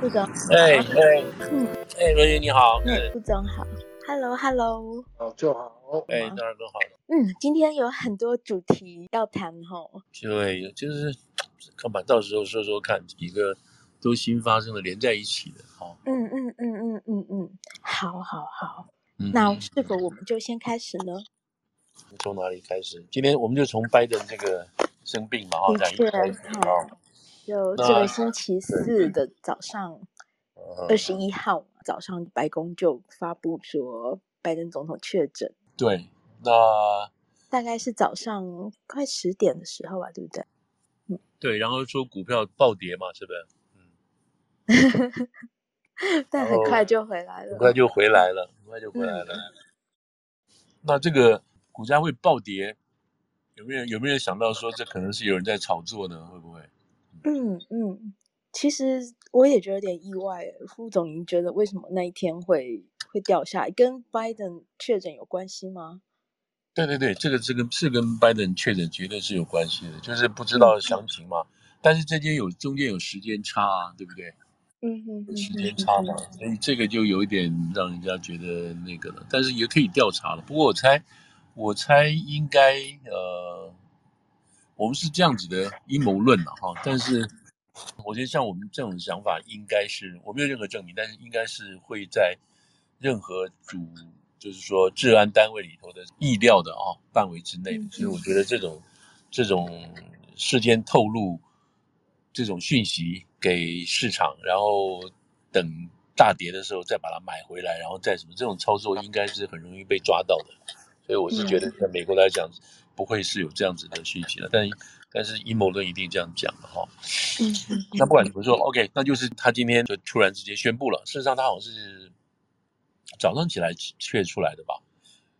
副总，哎哎，嗯，哎，罗云你好，嗯，副总好，Hello Hello，好就好，哎，当然更好了，嗯，今天有很多主题要谈吼，对，就是看吧，到时候说说看几个都新发生的连在一起的，好，嗯嗯嗯嗯嗯嗯，好好好，那是否我们就先开始呢？从哪里开始？今天我们就从拜登这个生病嘛，哈，开始啊。就这个星期四的早上，二十一号早上，白宫就发布说拜登总统确诊。对，那大概是早上快十点的时候吧，对不对？嗯，对。然后说股票暴跌嘛，是不是？嗯。但很快就回来了。很快就回来了，很快就回来了。嗯、那这个股价会暴跌，有没有有没有想到说这可能是有人在炒作呢？会不会？嗯嗯，其实我也觉得有点意外。副总，您觉得为什么那一天会会掉下来？跟拜登确诊有关系吗？对对对，这个这个是跟拜登确诊绝对是有关系的，就是不知道详情嘛。嗯、但是这间有中间有时间差啊，对不对？嗯嗯，有时间差嘛，所以这个就有一点让人家觉得那个了。但是也可以调查了。不过我猜，我猜应该呃。我们是这样子的阴谋论了哈，但是我觉得像我们这种想法，应该是我没有任何证明，但是应该是会在任何主就是说治安单位里头的意料的啊范围之内，所以我觉得这种这种事先透露这种讯息给市场，然后等大跌的时候再把它买回来，然后再什么这种操作，应该是很容易被抓到的，所以我是觉得。在美国来讲。不会是有这样子的讯息了，但但是阴谋论一定这样讲的哈。嗯，那不管怎么说，OK，那就是他今天就突然之间宣布了。事实上，他好像是早上起来确出来的吧？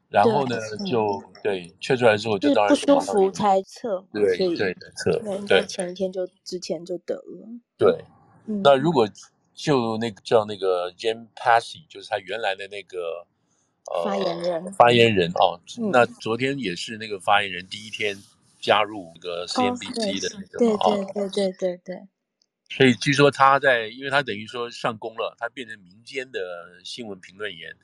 然后呢，就对确出来之后，就当然不舒服才测，对对测，对前一天就之前就得了。对，那如果就那个叫那个 Jen Psaki，就是他原来的那个。呃，发言人，发言人哦，嗯、那昨天也是那个发言人第一天加入那个 CNBC 的那个，对对对对对对。所以据说他在，因为他等于说上工了，他变成民间的新闻评论员，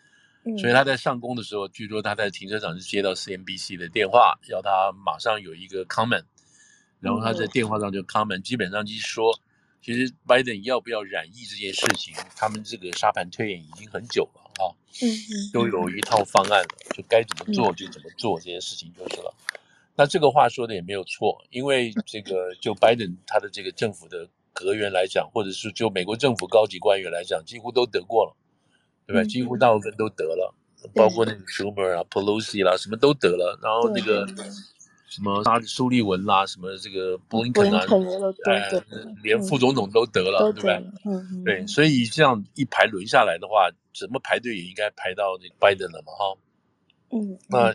嗯、所以他在上工的时候，据说他在停车场就接到 CNBC 的电话，要他马上有一个 comment，然后他在电话上就 comment，、嗯、基本上就是说，其实拜登要不要染疫这件事情，他们这个沙盘推演已经很久了。啊，嗯嗯，都有一套方案了，就该怎么做就怎么做，这件事情就是了。那这个话说的也没有错，因为这个 就拜登他的这个政府的阁员来讲，或者是就美国政府高级官员来讲，几乎都得过了，对吧？几乎大部分都得了，包括那个 Schumer 啊、Pelosi 啦，什么都得了，然后那个。什么沙苏利文啦，什么这个布林肯啊，哎，连副总统都得了，对不对？嗯，对，所以这样一排轮下来的话，怎么排队也应该排到那个拜登了嘛，哈。嗯，那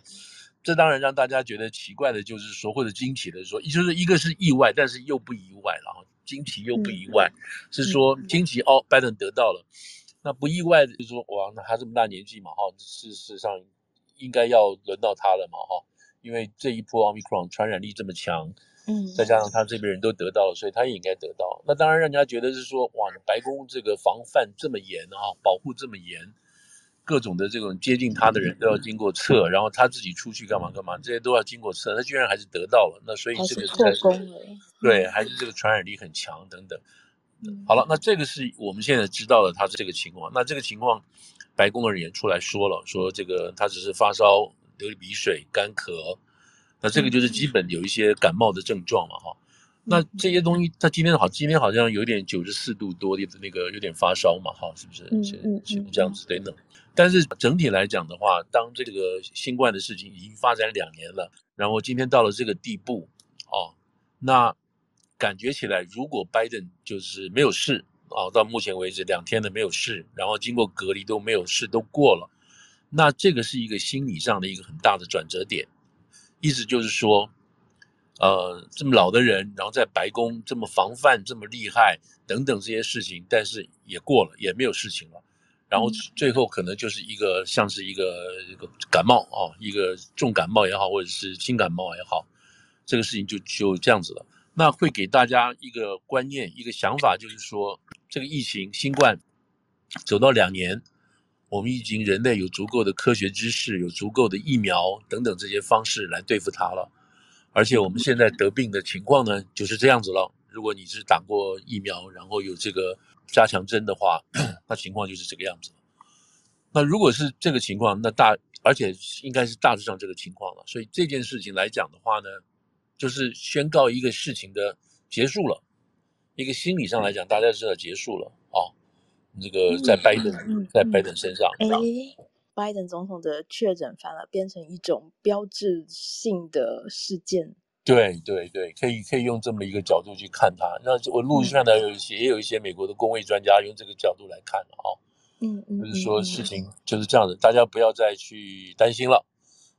这当然让大家觉得奇怪的，就是说或者惊奇的说，就是一个是意外，但是又不意外了哈，惊奇又不意外，是说惊奇哦，拜登得到了，那不意外的就是说哇，那他这么大年纪嘛，哈，事实上应该要轮到他了嘛，哈。因为这一波奥密克戎传染力这么强，嗯，再加上他这边人都得到了，所以他也应该得到。那当然，让人家觉得是说，哇，白宫这个防范这么严啊，保护这么严，各种的这种接近他的人都要经过测，然后他自己出去干嘛干嘛，这些都要经过测，他居然还是得到了。那所以这个是破功了，对，还是这个传染力很强等等。好了，那这个是我们现在知道了他是这个情况。那这个情况，白宫的人也出来说了，说这个他只是发烧。流鼻水、干咳，那这个就是基本有一些感冒的症状嘛，哈。那这些东西，他今天好，今天好像有点九十四度多的那个有点发烧嘛，哈，是不是？嗯嗯，这样子等等。但是整体来讲的话，当这个新冠的事情已经发展两年了，然后今天到了这个地步，哦，那感觉起来，如果拜登就是没有事啊，到目前为止两天的没有事，然后经过隔离都没有事，都过了。那这个是一个心理上的一个很大的转折点，意思就是说，呃，这么老的人，然后在白宫这么防范这么厉害等等这些事情，但是也过了，也没有事情了，然后最后可能就是一个像是一个一个感冒啊，一个重感冒也好，或者是轻感冒也好，这个事情就就这样子了。那会给大家一个观念，一个想法，就是说，这个疫情新冠走到两年，我们已经人类有足够的科学知识，有足够的疫苗等等这些方式来对付它了。而且我们现在得病的情况呢，就是这样子了。如果你是打过疫苗，然后有这个加强针的话，那情况就是这个样子。那如果是这个情况，那大而且应该是大致上这个情况了。所以这件事情来讲的话呢，就是宣告一个事情的结束了，一个心理上来讲，大家知道结束了啊。这个在拜登、嗯、在拜登身上。拜登总统的确诊反而变成一种标志性的事件。对对对，可以可以用这么一个角度去看它。那我陆续看到有一些、嗯、也有一些美国的公卫专家用这个角度来看了啊。嗯嗯，就是说事情就是这样的，大家不要再去担心了。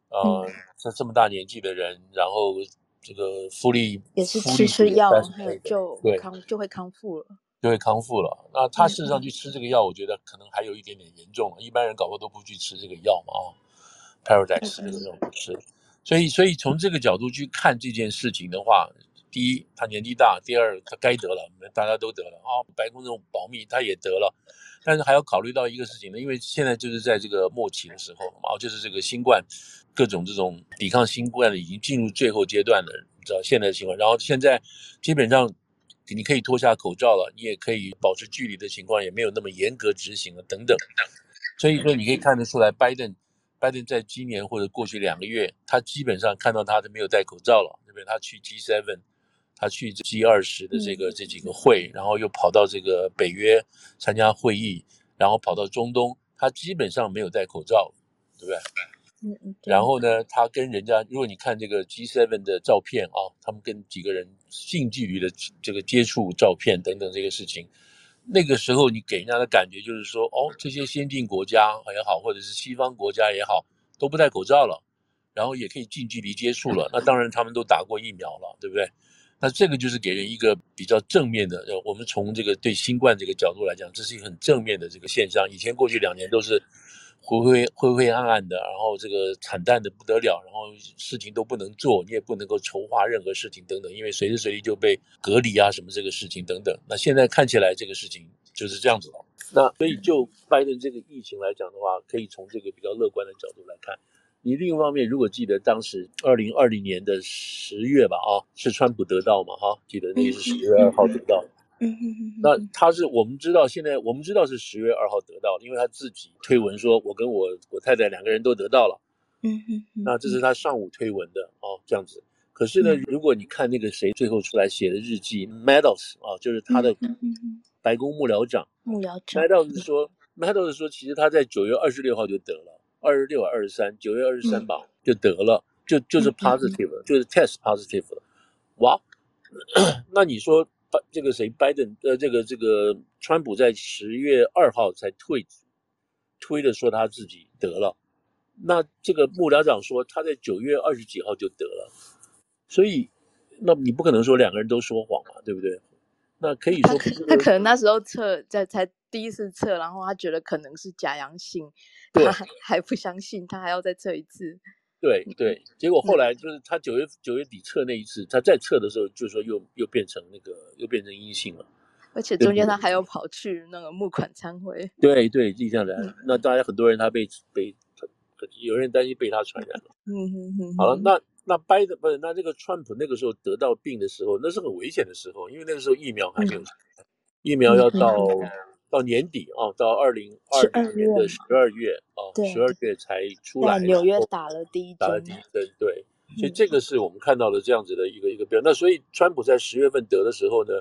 呃，这、嗯、这么大年纪的人，然后这个复利也是吃吃药就康就会康复了。就会康复了。那他事实上去吃这个药，我觉得可能还有一点点严重。一般人搞不好都不去吃这个药嘛啊，Paradex 这个药不吃。所以，所以从这个角度去看这件事情的话，第一，他年纪大；第二，他该得了，大家都得了啊。白宫这种保密，他也得了。但是还要考虑到一个事情呢，因为现在就是在这个末期的时候嘛，就是这个新冠各种这种抵抗新冠的已经进入最后阶段了，你知道现在的情况。然后现在基本上。你可以脱下口罩了，你也可以保持距离的情况也没有那么严格执行了，等等。所以说，你可以看得出来，拜登，拜登在今年或者过去两个月，他基本上看到他都没有戴口罩了，对不对？他去 G7，他去 G 二十的这个这几个会，然后又跑到这个北约参加会议，然后跑到中东，他基本上没有戴口罩，对不对？嗯嗯，然后呢，他跟人家，如果你看这个 G7 的照片啊，他们跟几个人近距离的这个接触照片等等这个事情，那个时候你给人家的感觉就是说，哦，这些先进国家也好，或者是西方国家也好，都不戴口罩了，然后也可以近距离接触了。那当然他们都打过疫苗了，对不对？那这个就是给人一个比较正面的，我们从这个对新冠这个角度来讲，这是一个很正面的这个现象。以前过去两年都是。灰灰灰灰暗暗的，然后这个惨淡的不得了，然后事情都不能做，你也不能够筹划任何事情等等，因为随时随地就被隔离啊什么这个事情等等。那现在看起来这个事情就是这样子了。那所以就拜登这个疫情来讲的话，可以从这个比较乐观的角度来看。你另一方面，如果记得当时二零二零年的十月吧，啊，是川普得到嘛，哈，记得那个是十月二号得到。嗯嗯嗯，那他是我们知道，现在我们知道是十月二号得到，因为他自己推文说，我跟我我太太两个人都得到了。嗯嗯嗯，那这是他上午推文的哦，这样子。可是呢，如果你看那个谁最后出来写的日记，Meadows 啊，就是他的白宫幕僚长，幕僚长，Meadows 说，Meadows 说，其实他在九月二十六号就得了，二十六、二十三，九月二十三吧就得了，就就是 positive，就是 test positive 了。哇，那你说？这个谁，拜登呃，这个这个川普在十月二号才退推的说他自己得了，那这个幕僚长说他在九月二十几号就得了，所以那你不可能说两个人都说谎嘛，对不对？那可以说他，他可能那时候测在才第一次测，然后他觉得可能是假阳性，他还还不相信，他还要再测一次。对对，结果后来就是他九月九月底测那一次，他再测的时候，就是说又又变成那个又变成阴性了，而且中间他还要跑去那个募款参会。对对，就这样子。那大家很多人他被被有人担心被他传染了。嗯嗯嗯。好了，那那拜登不是那这个川普那个时候得到病的时候，那是很危险的时候，因为那个时候疫苗还没有，疫苗要到。到年底啊，到二零二零年的十二月啊，十二月才出来。纽约打了第一针，打了第一针，对，所以这个是我们看到的这样子的一个一个标。那所以川普在十月份得的时候呢，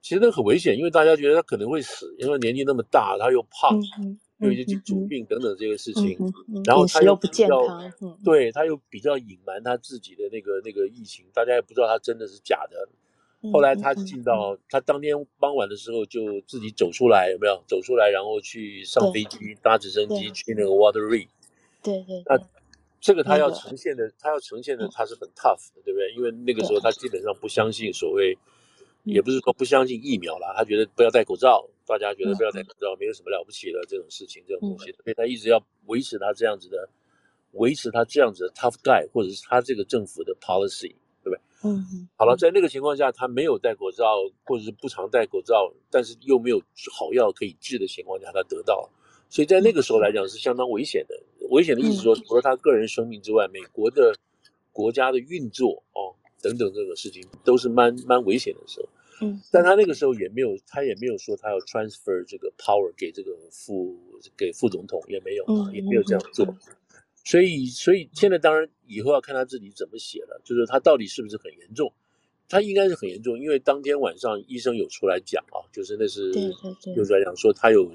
其实那很危险，因为大家觉得他可能会死，因为年纪那么大，他又胖，又一些基础病等等这个事情，然后他又比较，对，他又比较隐瞒他自己的那个那个疫情，大家也不知道他真的是假的。后来他进到他当天傍晚的时候就自己走出来，有没有走出来，然后去上飞机、搭直升机去那个 Walter Reed。对对。那这个他要呈现的，他要呈现的他是很 tough 的，对不对？因为那个时候他基本上不相信所谓，也不是说不相信疫苗啦，他觉得不要戴口罩，大家觉得不要戴口罩没有什么了不起的这种事情，这种东西，所以他一直要维持他这样子的，维持他这样子的 tough guy，或者是他这个政府的 policy。嗯，好了，在那个情况下，他没有戴口罩，或者是不常戴口罩，但是又没有好药可以治的情况下，他得到，所以在那个时候来讲是相当危险的。危险的意思说，除了他个人生命之外，美国的国家的运作哦等等这个事情都是蛮蛮危险的时候。嗯，但他那个时候也没有，他也没有说他要 transfer 这个 power 给这个副给副总统，也没有，也没有这样做。所以，所以现在当然以后要看他自己怎么写了，就是他到底是不是很严重？他应该是很严重，因为当天晚上医生有出来讲啊，就是那是就是来讲说他有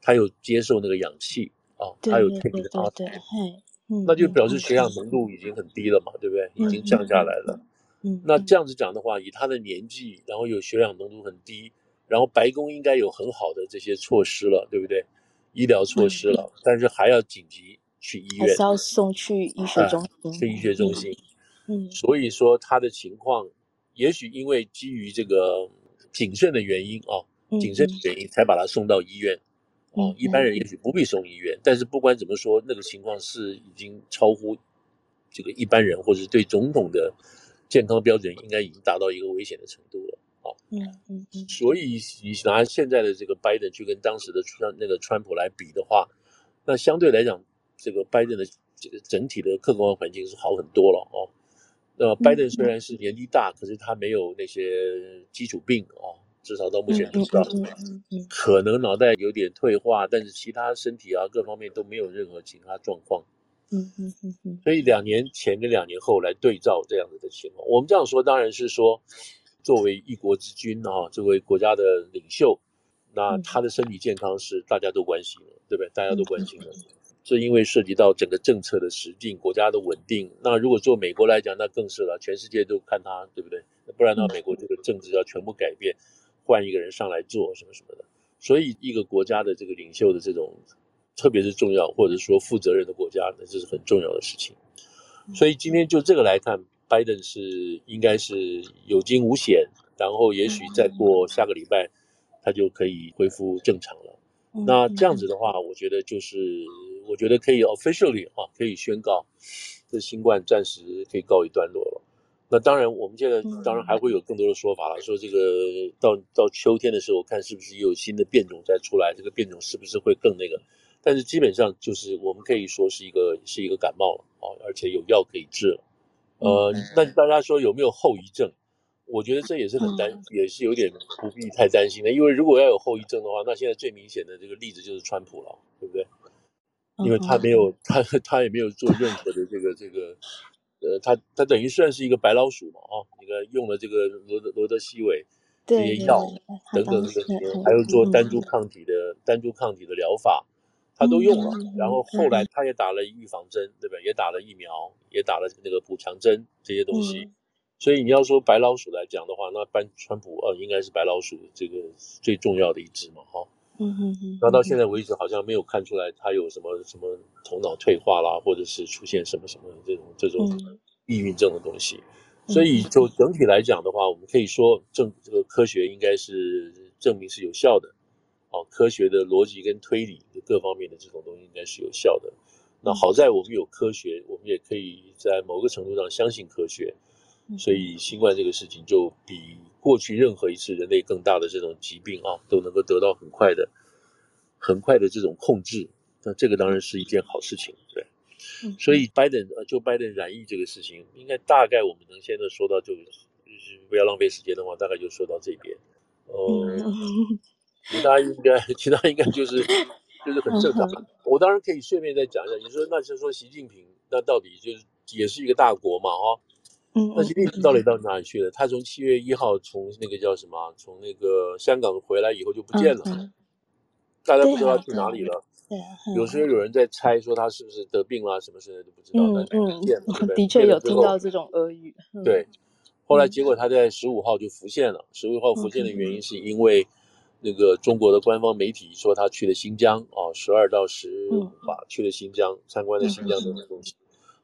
他有接受那个氧气啊，他有 take 那个 oxygen，那就表示血氧浓度已经很低了嘛，对不对？已经降下来了。嗯，那这样子讲的话，以他的年纪，然后有血氧浓度很低，然后白宫应该有很好的这些措施了，对不对？医疗措施了，嗯、但是还要紧急去医院，还是要送去医学中心，啊、去医学中心。嗯，所以说他的情况，也许因为基于这个谨慎的原因啊，谨慎的原因才把他送到医院。嗯、啊，一般人也许不必送医院，嗯、但是不管怎么说，那个情况是已经超乎这个一般人，或者是对总统的。健康标准应该已经达到一个危险的程度了啊！嗯嗯嗯，所以你拿现在的这个拜登去跟当时的川那个川普来比的话，那相对来讲，这个拜登的这个整体的客观环境是好很多了哦。那拜登虽然是年纪大，可是他没有那些基础病哦，至少到目前不知道，可能脑袋有点退化，但是其他身体啊各方面都没有任何其他状况。嗯嗯嗯嗯，所以两年前跟两年后来对照这样子的情况，我们这样说当然是说，作为一国之君啊，作为国家的领袖，那他的身体健康是大家都关心的，对不对？大家都关心的，这因为涉及到整个政策的实定，国家的稳定。那如果做美国来讲，那更是了，全世界都看他，对不对？不然的话，美国这个政治要全部改变，换一个人上来做什么什么的。所以一个国家的这个领袖的这种。特别是重要或者说负责任的国家，那这是很重要的事情。所以今天就这个来看，拜登是应该是有惊无险，然后也许再过下个礼拜，他就可以恢复正常了。那这样子的话，我觉得就是我觉得可以 officially 啊，可以宣告这新冠暂时可以告一段落了。那当然，我们现在当然还会有更多的说法了，说这个到到秋天的时候，看是不是有新的变种再出来，这个变种是不是会更那个。但是基本上就是我们可以说是一个是一个感冒了啊，而且有药可以治了。呃，那大家说有没有后遗症？我觉得这也是很担，也是有点不必太担心的。因为如果要有后遗症的话，那现在最明显的这个例子就是川普了，对不对？因为他没有他他也没有做任何的这个这个，呃，他他等于算是一个白老鼠嘛啊，那个用了这个罗德罗德西韦这些药等等这个，还有做单株抗体的单株抗体的疗法。他都用了，然后后来他也打了预防针，对吧？也打了疫苗，也打了那个补强针这些东西。所以你要说白老鼠来讲的话，那班川普呃应该是白老鼠这个最重要的一只嘛，哈。嗯嗯嗯。那到现在为止好像没有看出来他有什么什么头脑退化啦，或者是出现什么什么这种这种抑郁症的东西。所以就整体来讲的话，我们可以说证这个科学应该是证明是有效的。哦，科学的逻辑跟推理的各方面的这种东西应该是有效的。那好在我们有科学，我们也可以在某个程度上相信科学，所以新冠这个事情就比过去任何一次人类更大的这种疾病啊，都能够得到很快的、很快的这种控制。那这个当然是一件好事情，对。所以拜登呃，就拜登染疫这个事情，应该大概我们能现在说到就，就是不要浪费时间的话，大概就说到这边。嗯。其他应该，其他应该就是，就是很正常。我当然可以顺便再讲一下，你说那就是说习近平，那到底就是也是一个大国嘛，哈。嗯。那习近平到底到哪里去了？他从七月一号从那个叫什么，从那个香港回来以后就不见了，大家不知道他去哪里了。对。有时候有人在猜说他是不是得病了，什么事都不知道。嗯嗯。的确有听到这种俄语。对。后来结果他在十五号就浮现了，十五号浮现的原因是因为。那个中国的官方媒体说他去了新疆哦，十二到十五吧，去了新疆参观了新疆的东西，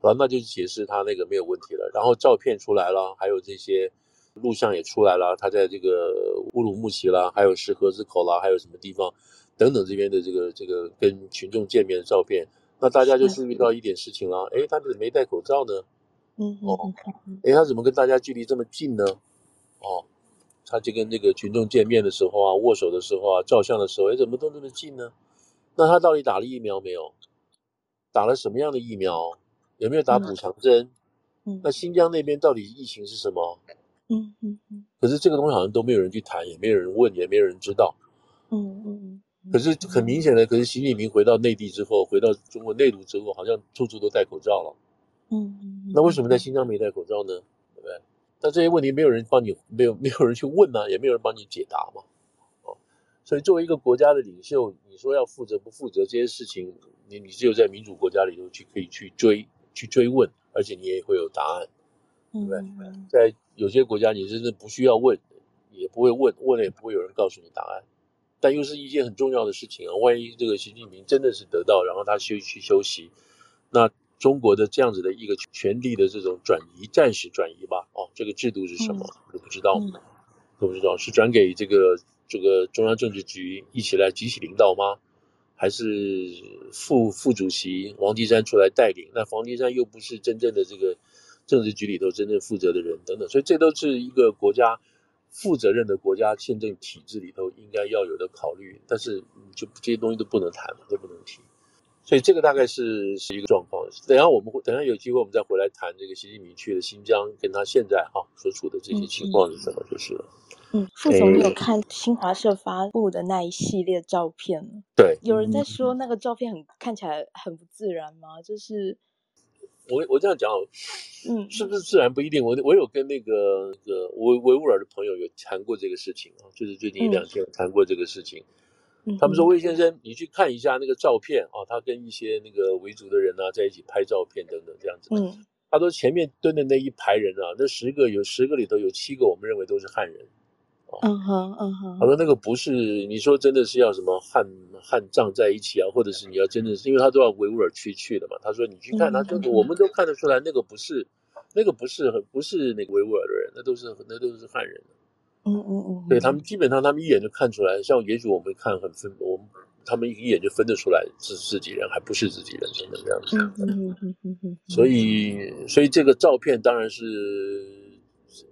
好，那就解释他那个没有问题了。然后照片出来了，还有这些录像也出来了，他在这个乌鲁木齐啦，还有石河子口啦，还有什么地方等等这边的这个这个跟群众见面的照片，那大家就注意到一点事情了，哎，他怎么没戴口罩呢？嗯哦，哎，他怎么跟大家距离这么近呢？哦，他就跟这个群众见面的时候啊，握手的时候啊，照相的时候，哎，怎么都这么近呢？那他到底打了疫苗没有？打了什么样的疫苗？有没有打补偿针？嗯，那新疆那边到底疫情是什么？嗯嗯嗯。可是这个东西好像都没有人去谈，也没有人问，也没有人知道。嗯嗯。可是很明显的，可是习近平回到内地之后，回到中国内陆之后，好像处处都戴口罩了。嗯嗯。那为什么在新疆没戴口罩呢？对不对？那这些问题没有人帮你，没有没有人去问呢、啊，也没有人帮你解答嘛。哦，所以作为一个国家的领袖，你说要负责不负责这些事情，你你只有在民主国家里头去可以去追去追问，而且你也会有答案，对不对？在有些国家，你真的不需要问，也不会问，问了也不会有人告诉你答案。但又是一件很重要的事情啊！万一这个习近平真的是得到，然后他休去休息，那中国的这样子的一个权力的这种转移，暂时转移吧？哦，这个制度是什么？都不知道，都不知道是转给这个这个中央政治局一起来集体领导吗？还是副副主席王岐山出来带领？那王岐山又不是真正的这个政治局里头真正负责的人等等，所以这都是一个国家。负责任的国家宪政体制里头应该要有的考虑，但是就这些东西都不能谈嘛，都不能提，所以这个大概是是一个状况。等下我们会等下有机会我们再回来谈这个习近平去了新疆，跟他现在哈所处的这些情况是什么就是了。嗯，副总你有看新华社发布的那一系列照片？对，有人在说那个照片很看起来很不自然吗？就是。我我这样讲，嗯，是不是自然不一定？我我有跟那个那个维维吾尔的朋友有谈过这个事情啊，就是最近一两天有谈过这个事情。嗯，他们说魏先生，你去看一下那个照片啊，他跟一些那个维族的人啊在一起拍照片等等这样子。嗯，他说前面蹲的那一排人啊，那十个有十个里头有七个，我们认为都是汉人。嗯哼，嗯哼，他说那个不是，你说真的是要什么汉汉藏在一起啊，或者是你要真的是，因为他都要维吾尔区去的嘛。他说你去看他这个，我们都看得出来，那个不是，那个不是很不是那个维吾尔的人，那都是那都是汉人。嗯嗯嗯，对他们基本上他们一眼就看出来，像也许我们看很分，我们他们一眼就分得出来是自己人还不是自己人什么这样子。嗯嗯嗯嗯，所以所以这个照片当然是。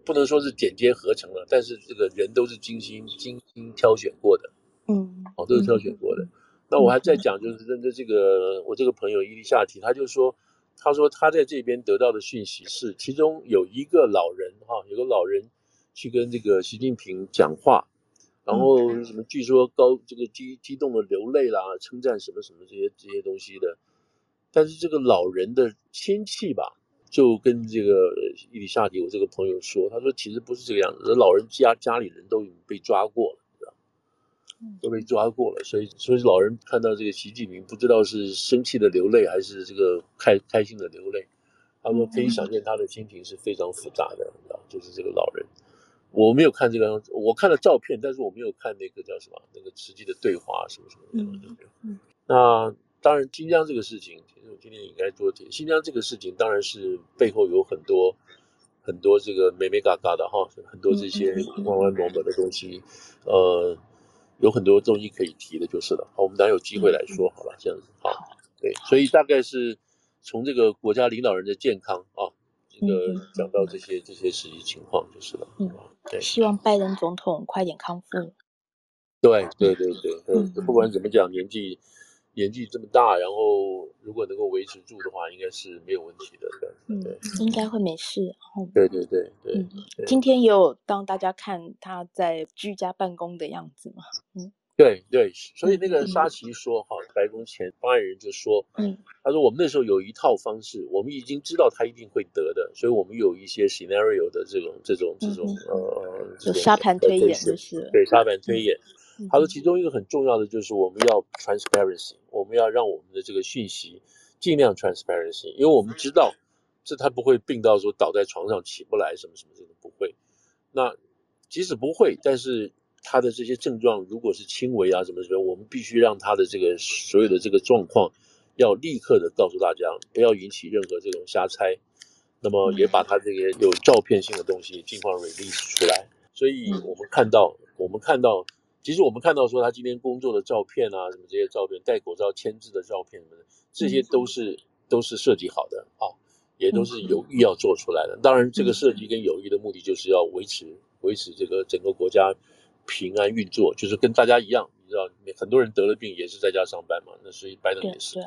不能说是剪接合成了，但是这个人都是精心精心挑选过的，嗯，哦，都是挑选过的。嗯、那我还在讲，就是认真这个，我这个朋友伊丽夏提，他就说，他说他在这边得到的讯息是，其中有一个老人哈，有个老人去跟这个习近平讲话，然后什么据说高这个激激动的流泪啦，称赞什么什么这些这些东西的，但是这个老人的亲戚吧。就跟这个伊丽莎提，我这个朋友说，他说其实不是这个样子，老人家家里人都已经被抓过了，知道都被抓过了，所以所以老人看到这个习近平，不知道是生气的流泪还是这个开开心的流泪，他们可以想见他的心情是非常复杂的，知道就是这个老人，我没有看这个样子，我看了照片，但是我没有看那个叫什么那个实际的对话什么什么的，嗯嗯，那。当然，新疆这个事情，其实我今天也应该多提。新疆这个事情，当然是背后有很多很多这个美美嘎嘎的哈，很多这些弯弯抹抹的东西，呃，有很多东西可以提的，就是了。好，我们等下有机会来说好了，这样子。好，对，所以大概是从这个国家领导人的健康啊，这个讲到这些这些实际情况就是了。嗯，对，希望拜登总统快点康复。对对对对，嗯，不管怎么讲，年纪。年纪这么大，然后如果能够维持住的话，应该是没有问题的。对，嗯，对，应该会没事。嗯、对对对对，嗯、对。今天也有让大家看他在居家办公的样子嘛？嗯，对对。所以那个沙奇说，哈、嗯，白宫前发言人就说，嗯，他说我们那时候有一套方式，我们已经知道他一定会得的，所以我们有一些 scenario 的这种这种这种、嗯、呃，就沙盘推演就是对沙盘推演。嗯他说，其中一个很重要的就是我们要 transparency，我们要让我们的这个讯息尽量 transparency，因为我们知道这他不会病到说倒在床上起不来什么什么这个不会。那即使不会，但是他的这些症状如果是轻微啊什么什么，我们必须让他的这个所有的这个状况要立刻的告诉大家，不要引起任何这种瞎猜。那么也把他这个有照片性的东西尽快 release 出来。所以我们看到，我们看到。其实我们看到说他今天工作的照片啊，什么这些照片，戴口罩签字的照片什么的，这些都是都是设计好的啊，也都是有意要做出来的。当然，这个设计跟有意的目的就是要维持维持这个整个国家平安运作，就是跟大家一样，你知道，很多人得了病也是在家上班嘛，那所以拜登也是。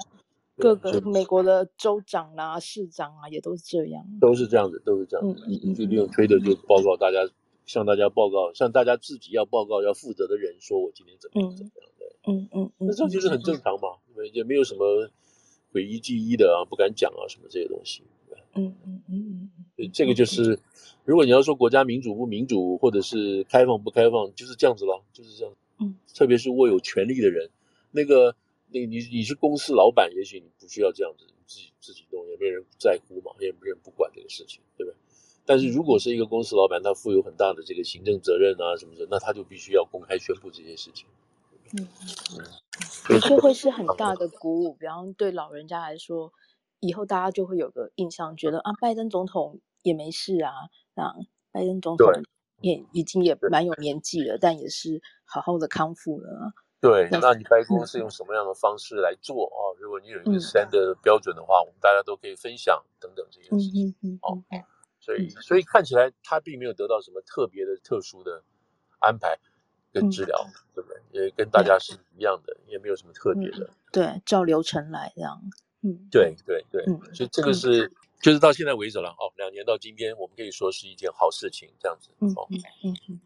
各个美国的州长啊、市长啊，也都是这样，都是这样子，都是这样子。嗯嗯，就利用推特就报告大家，向大家报告，向大家自己要报告要负责的人说，我今天怎么样怎么样的。嗯嗯嗯，那这就是很正常嘛，也没有什么诡异忌医的啊，不敢讲啊什么这些东西。嗯嗯嗯嗯，这个就是，如果你要说国家民主不民主，或者是开放不开放，就是这样子了，就是这样。嗯，特别是握有权力的人，那个。那你你是公司老板，也许你不需要这样子，你自己自己弄，也没人在乎嘛，也没人不管这个事情，对不对？但是如果是一个公司老板，他负有很大的这个行政责任啊什么的，那他就必须要公开宣布这些事情。嗯嗯，的确会是很大的鼓舞。比方对老人家来说，以后大家就会有个印象，觉得啊，拜登总统也没事啊，那拜登总统也已经也蛮有年纪了，但也是好好的康复了。对，那你白宫是用什么样的方式来做啊？如果你有一个 standard 标准的话，我们大家都可以分享等等这些事情。哦，所以所以看起来他并没有得到什么特别的、特殊的安排跟治疗，对不对？也跟大家是一样的，也没有什么特别的。对，照流程来这样。嗯，对对对，所以这个是就是到现在为止了哦，两年到今天，我们可以说是一件好事情，这样子。哦，嗯嗯。